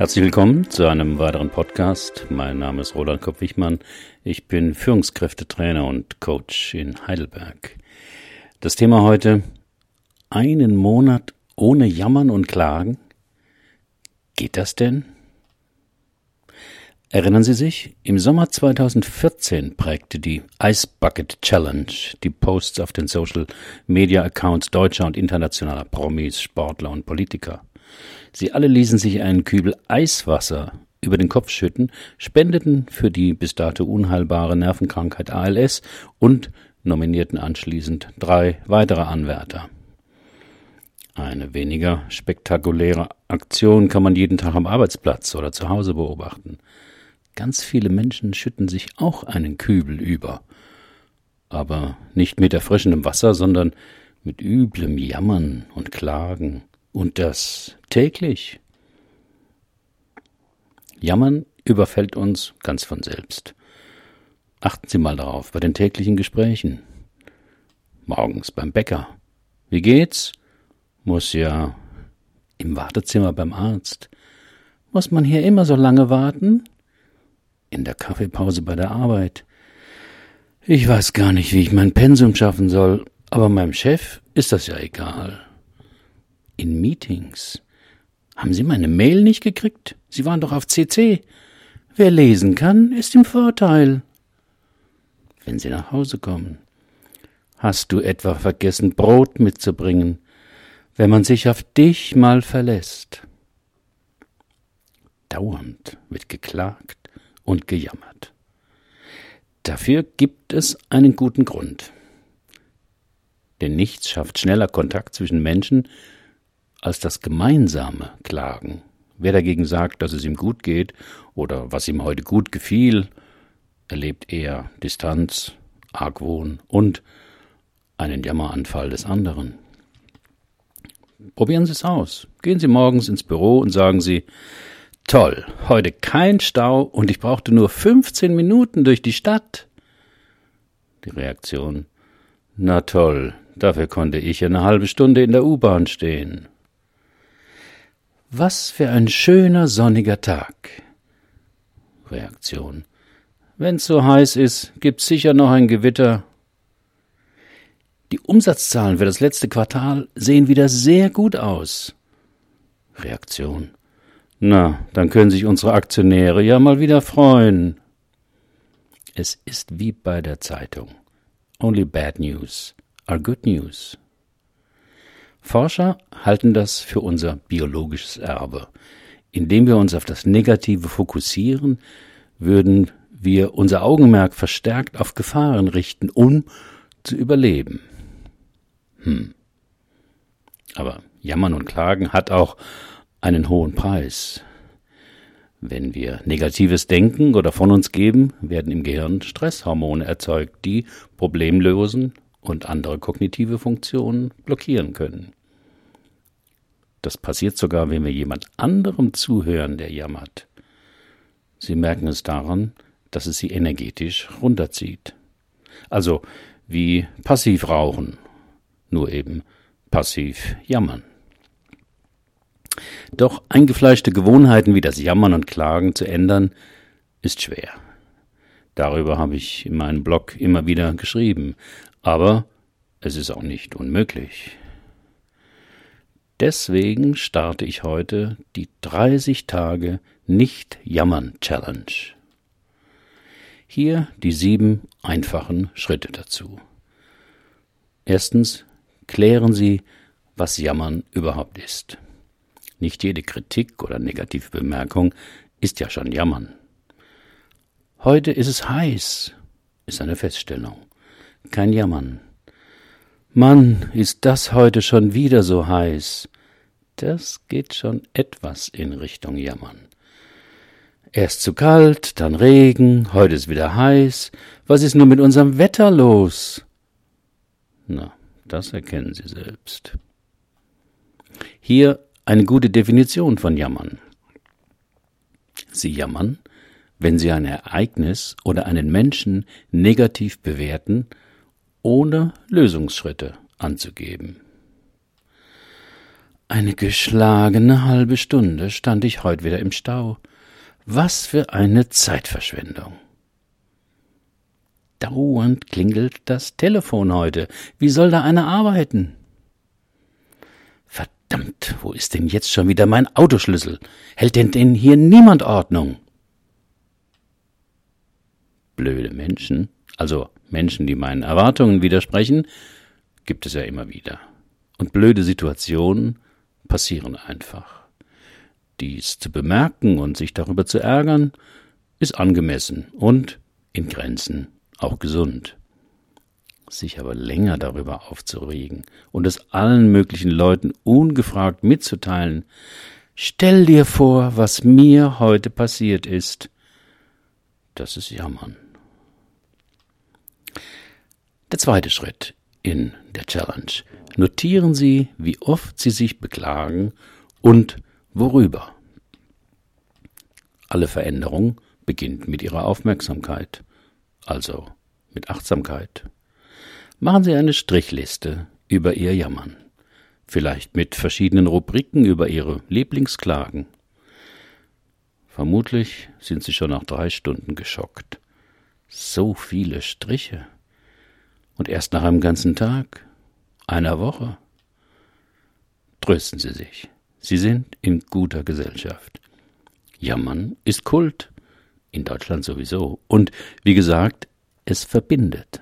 Herzlich willkommen zu einem weiteren Podcast. Mein Name ist Roland Kopp-Wichmann. Ich bin Führungskräftetrainer und Coach in Heidelberg. Das Thema heute: einen Monat ohne Jammern und Klagen. Geht das denn? Erinnern Sie sich? Im Sommer 2014 prägte die Ice Bucket Challenge die Posts auf den Social Media Accounts deutscher und internationaler Promis, Sportler und Politiker. Sie alle ließen sich einen Kübel Eiswasser über den Kopf schütten, spendeten für die bis dato unheilbare Nervenkrankheit ALS und nominierten anschließend drei weitere Anwärter. Eine weniger spektakuläre Aktion kann man jeden Tag am Arbeitsplatz oder zu Hause beobachten. Ganz viele Menschen schütten sich auch einen Kübel über, aber nicht mit erfrischendem Wasser, sondern mit üblem Jammern und Klagen und das täglich. Jammern überfällt uns ganz von selbst. Achten Sie mal darauf bei den täglichen Gesprächen. Morgens beim Bäcker. Wie geht's? Muss ja im Wartezimmer beim Arzt. Muss man hier immer so lange warten? In der Kaffeepause bei der Arbeit. Ich weiß gar nicht, wie ich mein Pensum schaffen soll, aber meinem Chef ist das ja egal in Meetings. Haben Sie meine Mail nicht gekriegt? Sie waren doch auf CC. Wer lesen kann, ist im Vorteil. Wenn Sie nach Hause kommen. Hast du etwa vergessen, Brot mitzubringen, wenn man sich auf dich mal verlässt? Dauernd wird geklagt und gejammert. Dafür gibt es einen guten Grund. Denn nichts schafft schneller Kontakt zwischen Menschen als das gemeinsame Klagen. Wer dagegen sagt, dass es ihm gut geht oder was ihm heute gut gefiel, erlebt eher Distanz, Argwohn und einen Jammeranfall des anderen. Probieren Sie es aus. Gehen Sie morgens ins Büro und sagen Sie, toll, heute kein Stau und ich brauchte nur 15 Minuten durch die Stadt. Die Reaktion, na toll, dafür konnte ich eine halbe Stunde in der U-Bahn stehen. Was für ein schöner sonniger Tag. Reaktion. Wenn's so heiß ist, gibt's sicher noch ein Gewitter. Die Umsatzzahlen für das letzte Quartal sehen wieder sehr gut aus. Reaktion. Na, dann können sich unsere Aktionäre ja mal wieder freuen. Es ist wie bei der Zeitung. Only bad news are good news. Forscher halten das für unser biologisches Erbe. Indem wir uns auf das Negative fokussieren, würden wir unser Augenmerk verstärkt auf Gefahren richten, um zu überleben. Hm. Aber Jammern und Klagen hat auch einen hohen Preis. Wenn wir Negatives denken oder von uns geben, werden im Gehirn Stresshormone erzeugt, die Problemlösen und andere kognitive Funktionen blockieren können. Das passiert sogar, wenn wir jemand anderem zuhören, der jammert. Sie merken es daran, dass es sie energetisch runterzieht. Also wie passiv rauchen, nur eben passiv jammern. Doch eingefleischte Gewohnheiten wie das Jammern und Klagen zu ändern, ist schwer. Darüber habe ich in meinem Blog immer wieder geschrieben, aber es ist auch nicht unmöglich. Deswegen starte ich heute die 30 Tage Nicht Jammern Challenge. Hier die sieben einfachen Schritte dazu. Erstens, klären Sie, was Jammern überhaupt ist. Nicht jede Kritik oder negative Bemerkung ist ja schon Jammern. Heute ist es heiß, ist eine Feststellung kein Jammern. Mann, ist das heute schon wieder so heiß. Das geht schon etwas in Richtung Jammern. Erst zu kalt, dann Regen, heute ist wieder heiß. Was ist nur mit unserem Wetter los? Na, das erkennen Sie selbst. Hier eine gute Definition von Jammern. Sie jammern, wenn Sie ein Ereignis oder einen Menschen negativ bewerten ohne Lösungsschritte anzugeben. Eine geschlagene halbe Stunde stand ich heute wieder im Stau. Was für eine Zeitverschwendung. Dauernd klingelt das Telefon heute. Wie soll da einer arbeiten? Verdammt, wo ist denn jetzt schon wieder mein Autoschlüssel? Hält denn denn hier niemand Ordnung? Blöde Menschen, also Menschen, die meinen Erwartungen widersprechen, gibt es ja immer wieder. Und blöde Situationen passieren einfach. Dies zu bemerken und sich darüber zu ärgern, ist angemessen und in Grenzen auch gesund. Sich aber länger darüber aufzuregen und es allen möglichen Leuten ungefragt mitzuteilen, stell dir vor, was mir heute passiert ist, das ist Jammern. Der zweite Schritt in der Challenge. Notieren Sie, wie oft Sie sich beklagen und worüber. Alle Veränderung beginnt mit Ihrer Aufmerksamkeit, also mit Achtsamkeit. Machen Sie eine Strichliste über Ihr Jammern, vielleicht mit verschiedenen Rubriken über Ihre Lieblingsklagen. Vermutlich sind Sie schon nach drei Stunden geschockt. So viele Striche. Und erst nach einem ganzen Tag, einer Woche. Trösten Sie sich. Sie sind in guter Gesellschaft. Jammern ist Kult. In Deutschland sowieso. Und wie gesagt, es verbindet.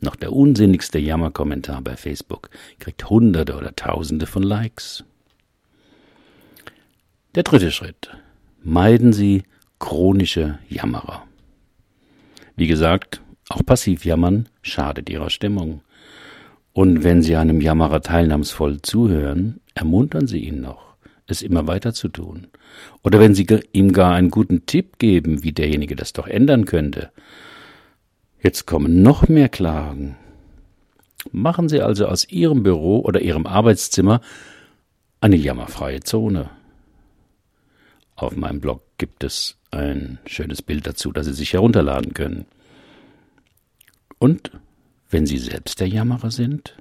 Noch der unsinnigste Jammerkommentar bei Facebook kriegt Hunderte oder Tausende von Likes. Der dritte Schritt. Meiden Sie chronische Jammerer. Wie gesagt, auch passiv jammern schadet ihrer Stimmung. Und wenn Sie einem Jammerer teilnahmsvoll zuhören, ermuntern Sie ihn noch, es immer weiter zu tun. Oder wenn Sie ihm gar einen guten Tipp geben, wie derjenige das doch ändern könnte. Jetzt kommen noch mehr Klagen. Machen Sie also aus Ihrem Büro oder Ihrem Arbeitszimmer eine jammerfreie Zone. Auf meinem Blog gibt es ein schönes Bild dazu, das Sie sich herunterladen können. Und wenn Sie selbst der Jammerer sind,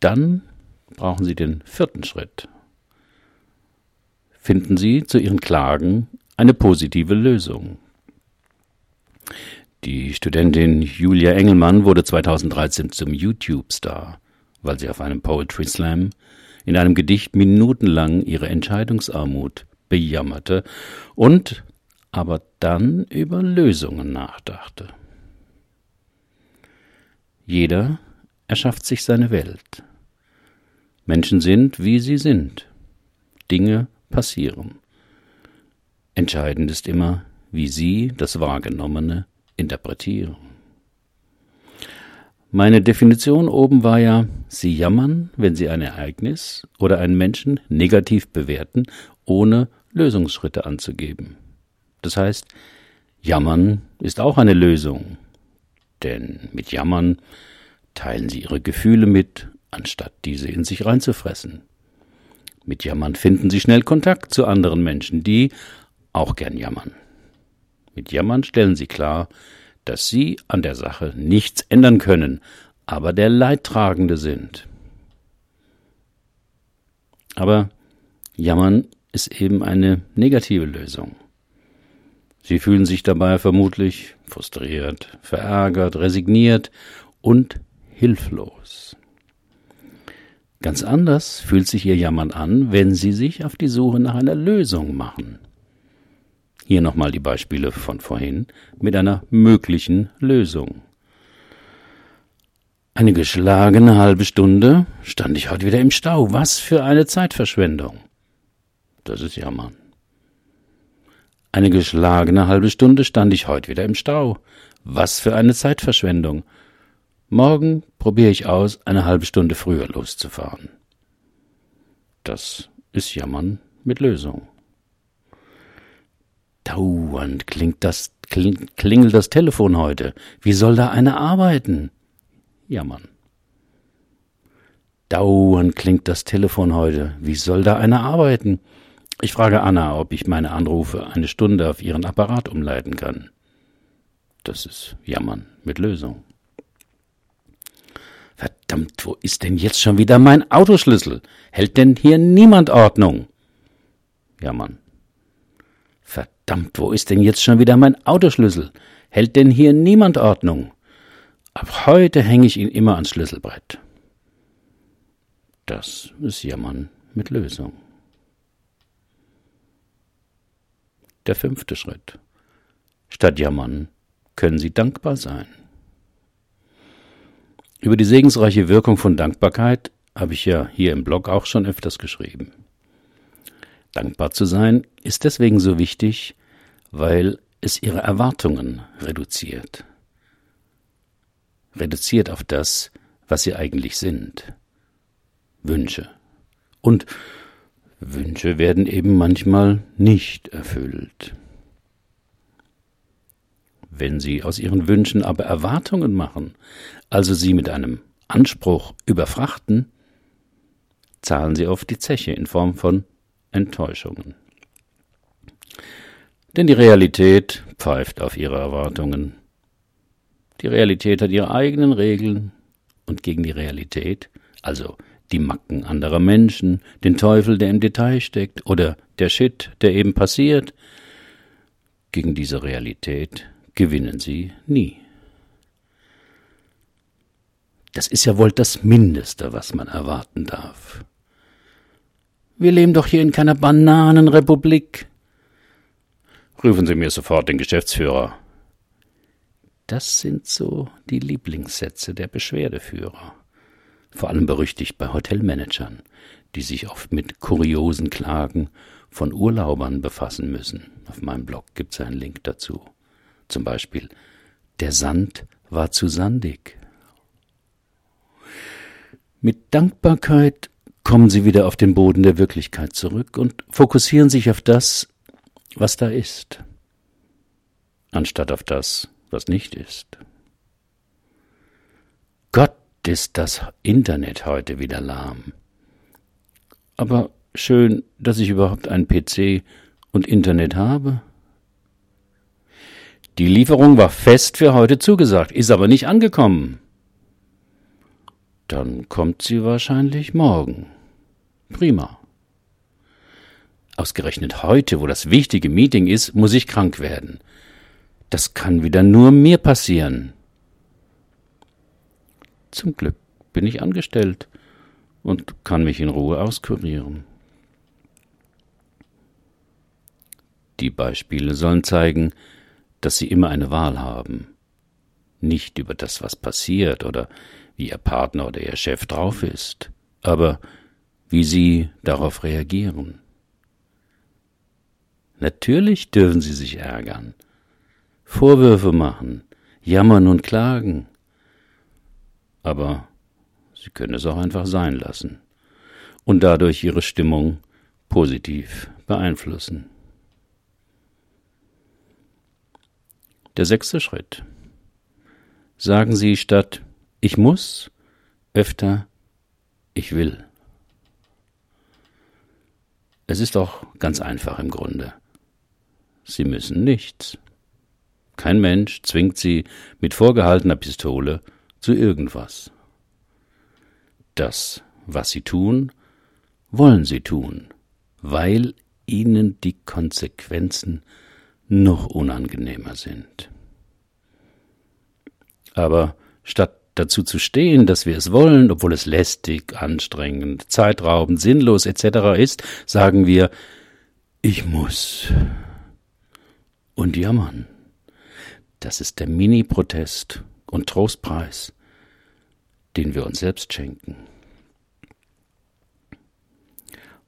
dann brauchen Sie den vierten Schritt. Finden Sie zu Ihren Klagen eine positive Lösung. Die Studentin Julia Engelmann wurde 2013 zum YouTube-Star, weil sie auf einem Poetry Slam in einem Gedicht minutenlang ihre Entscheidungsarmut bejammerte und aber dann über Lösungen nachdachte. Jeder erschafft sich seine Welt. Menschen sind, wie sie sind. Dinge passieren. Entscheidend ist immer, wie Sie das Wahrgenommene interpretieren. Meine Definition oben war ja, Sie jammern, wenn Sie ein Ereignis oder einen Menschen negativ bewerten, ohne Lösungsschritte anzugeben. Das heißt, jammern ist auch eine Lösung, denn mit Jammern teilen sie ihre Gefühle mit, anstatt diese in sich reinzufressen. Mit Jammern finden sie schnell Kontakt zu anderen Menschen, die auch gern jammern. Mit Jammern stellen sie klar, dass sie an der Sache nichts ändern können, aber der Leidtragende sind. Aber Jammern ist eben eine negative Lösung. Sie fühlen sich dabei vermutlich frustriert, verärgert, resigniert und hilflos. Ganz anders fühlt sich ihr Jammern an, wenn Sie sich auf die Suche nach einer Lösung machen. Hier nochmal die Beispiele von vorhin mit einer möglichen Lösung. Eine geschlagene halbe Stunde stand ich heute wieder im Stau. Was für eine Zeitverschwendung. Das ist Jammern. Eine geschlagene halbe Stunde stand ich heute wieder im Stau. Was für eine Zeitverschwendung. Morgen probiere ich aus, eine halbe Stunde früher loszufahren. Das ist Jammern mit Lösung. Dauernd klingt das, kling, klingelt das Telefon heute. Wie soll da einer arbeiten? Jammern. Dauernd klingt das Telefon heute. Wie soll da einer arbeiten? Ich frage Anna, ob ich meine Anrufe eine Stunde auf ihren Apparat umleiten kann. Das ist Jammern mit Lösung. Verdammt. Wo ist denn jetzt schon wieder mein Autoschlüssel? Hält denn hier niemand Ordnung? Ja, Mann. Verdammt, wo ist denn jetzt schon wieder mein Autoschlüssel? Hält denn hier niemand Ordnung? Ab heute hänge ich ihn immer ans Schlüsselbrett. Das ist Jammern mit Lösung. Der fünfte Schritt. Statt Jammern können Sie dankbar sein. Über die segensreiche Wirkung von Dankbarkeit habe ich ja hier im Blog auch schon öfters geschrieben. Dankbar zu sein ist deswegen so wichtig, weil es ihre Erwartungen reduziert. Reduziert auf das, was sie eigentlich sind. Wünsche. Und Wünsche werden eben manchmal nicht erfüllt. Wenn Sie aus Ihren Wünschen aber Erwartungen machen, also sie mit einem Anspruch überfrachten, zahlen Sie oft die Zeche in Form von Enttäuschungen. Denn die Realität pfeift auf Ihre Erwartungen. Die Realität hat ihre eigenen Regeln und gegen die Realität, also die Macken anderer Menschen, den Teufel, der im Detail steckt, oder der Shit, der eben passiert, gegen diese Realität gewinnen sie nie. Das ist ja wohl das Mindeste, was man erwarten darf. Wir leben doch hier in keiner Bananenrepublik. Rufen Sie mir sofort den Geschäftsführer. Das sind so die Lieblingssätze der Beschwerdeführer vor allem berüchtigt bei Hotelmanagern, die sich oft mit kuriosen Klagen von Urlaubern befassen müssen. Auf meinem Blog gibt es einen Link dazu. Zum Beispiel, der Sand war zu sandig. Mit Dankbarkeit kommen sie wieder auf den Boden der Wirklichkeit zurück und fokussieren sich auf das, was da ist, anstatt auf das, was nicht ist. Ist das Internet heute wieder lahm. Aber schön, dass ich überhaupt einen PC und Internet habe. Die Lieferung war fest für heute zugesagt, ist aber nicht angekommen. Dann kommt sie wahrscheinlich morgen. Prima. Ausgerechnet heute, wo das wichtige Meeting ist, muss ich krank werden. Das kann wieder nur mir passieren. Zum Glück bin ich angestellt und kann mich in Ruhe auskurieren. Die Beispiele sollen zeigen, dass Sie immer eine Wahl haben. Nicht über das, was passiert oder wie Ihr Partner oder Ihr Chef drauf ist, aber wie Sie darauf reagieren. Natürlich dürfen Sie sich ärgern, Vorwürfe machen, jammern und klagen, aber Sie können es auch einfach sein lassen und dadurch Ihre Stimmung positiv beeinflussen. Der sechste Schritt. Sagen Sie statt ich muss öfter ich will. Es ist doch ganz einfach im Grunde. Sie müssen nichts. Kein Mensch zwingt Sie mit vorgehaltener Pistole zu irgendwas. Das, was sie tun, wollen sie tun, weil ihnen die Konsequenzen noch unangenehmer sind. Aber statt dazu zu stehen, dass wir es wollen, obwohl es lästig, anstrengend, zeitraubend, sinnlos etc. ist, sagen wir, ich muss. Und jammern. Das ist der Mini-Protest und Trostpreis, den wir uns selbst schenken.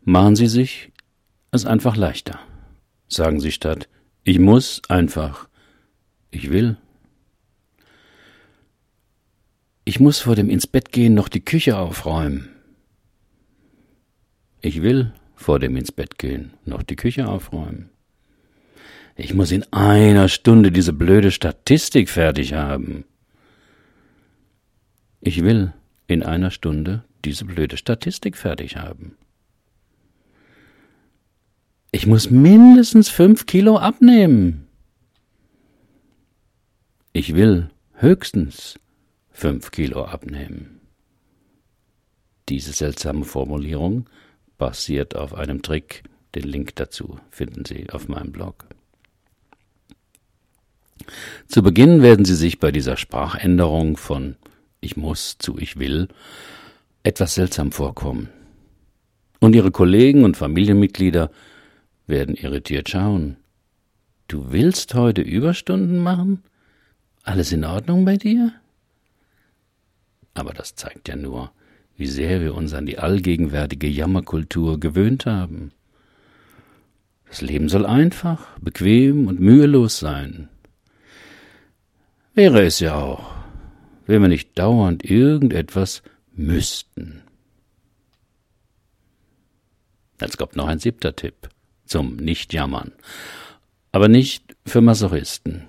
Machen Sie sich es einfach leichter. Sagen Sie statt ich muss einfach ich will. Ich muss vor dem ins Bett gehen noch die Küche aufräumen. Ich will vor dem ins Bett gehen noch die Küche aufräumen. Ich muss in einer Stunde diese blöde Statistik fertig haben. Ich will in einer Stunde diese blöde Statistik fertig haben. Ich muss mindestens fünf Kilo abnehmen. Ich will höchstens fünf Kilo abnehmen. Diese seltsame Formulierung basiert auf einem Trick. Den Link dazu finden Sie auf meinem Blog. Zu Beginn werden Sie sich bei dieser Sprachänderung von ich muss zu ich will etwas seltsam vorkommen. Und Ihre Kollegen und Familienmitglieder werden irritiert schauen. Du willst heute Überstunden machen? Alles in Ordnung bei dir? Aber das zeigt ja nur, wie sehr wir uns an die allgegenwärtige Jammerkultur gewöhnt haben. Das Leben soll einfach, bequem und mühelos sein. Wäre es ja auch, wenn wir nicht dauernd irgendetwas müssten. Jetzt kommt noch ein siebter Tipp zum Nichtjammern, aber nicht für Masochisten.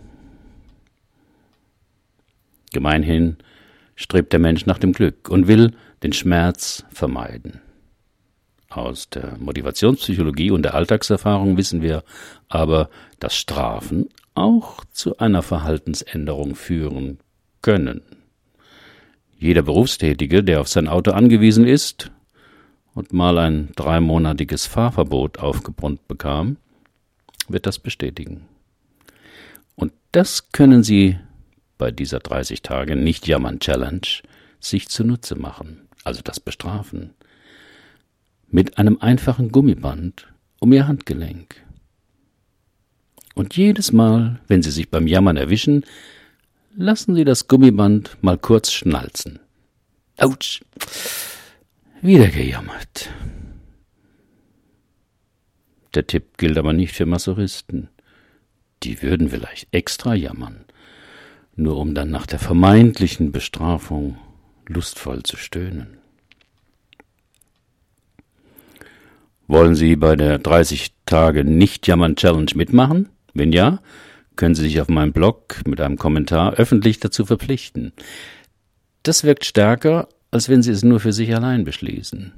Gemeinhin strebt der Mensch nach dem Glück und will den Schmerz vermeiden. Aus der Motivationspsychologie und der Alltagserfahrung wissen wir aber, dass Strafen auch zu einer Verhaltensänderung führen können. Jeder Berufstätige, der auf sein Auto angewiesen ist und mal ein dreimonatiges Fahrverbot aufgebrummt bekam, wird das bestätigen. Und das können Sie bei dieser 30 Tage nicht jammern Challenge sich zunutze machen, also das bestrafen, mit einem einfachen Gummiband um Ihr Handgelenk. Und jedes Mal, wenn Sie sich beim Jammern erwischen, lassen Sie das Gummiband mal kurz schnalzen. Autsch! Wieder gejammert. Der Tipp gilt aber nicht für Masochisten. Die würden vielleicht extra jammern, nur um dann nach der vermeintlichen Bestrafung lustvoll zu stöhnen. Wollen Sie bei der 30 Tage Nicht Jammern Challenge mitmachen? Wenn ja, können Sie sich auf meinem Blog mit einem Kommentar öffentlich dazu verpflichten. Das wirkt stärker, als wenn Sie es nur für sich allein beschließen.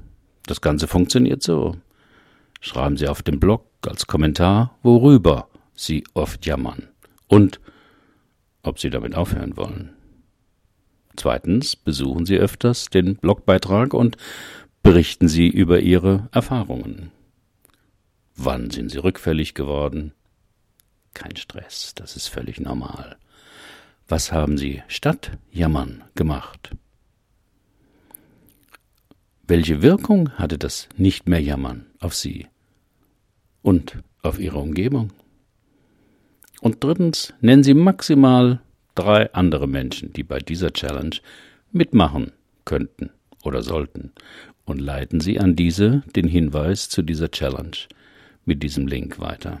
Das Ganze funktioniert so. Schreiben Sie auf dem Blog als Kommentar, worüber Sie oft jammern und ob Sie damit aufhören wollen. Zweitens besuchen Sie öfters den Blogbeitrag und berichten Sie über Ihre Erfahrungen. Wann sind Sie rückfällig geworden? Kein Stress, das ist völlig normal. Was haben Sie statt Jammern gemacht? Welche Wirkung hatte das Nicht mehr Jammern auf Sie und auf Ihre Umgebung? Und drittens, nennen Sie maximal drei andere Menschen, die bei dieser Challenge mitmachen könnten oder sollten, und leiten Sie an diese den Hinweis zu dieser Challenge mit diesem Link weiter.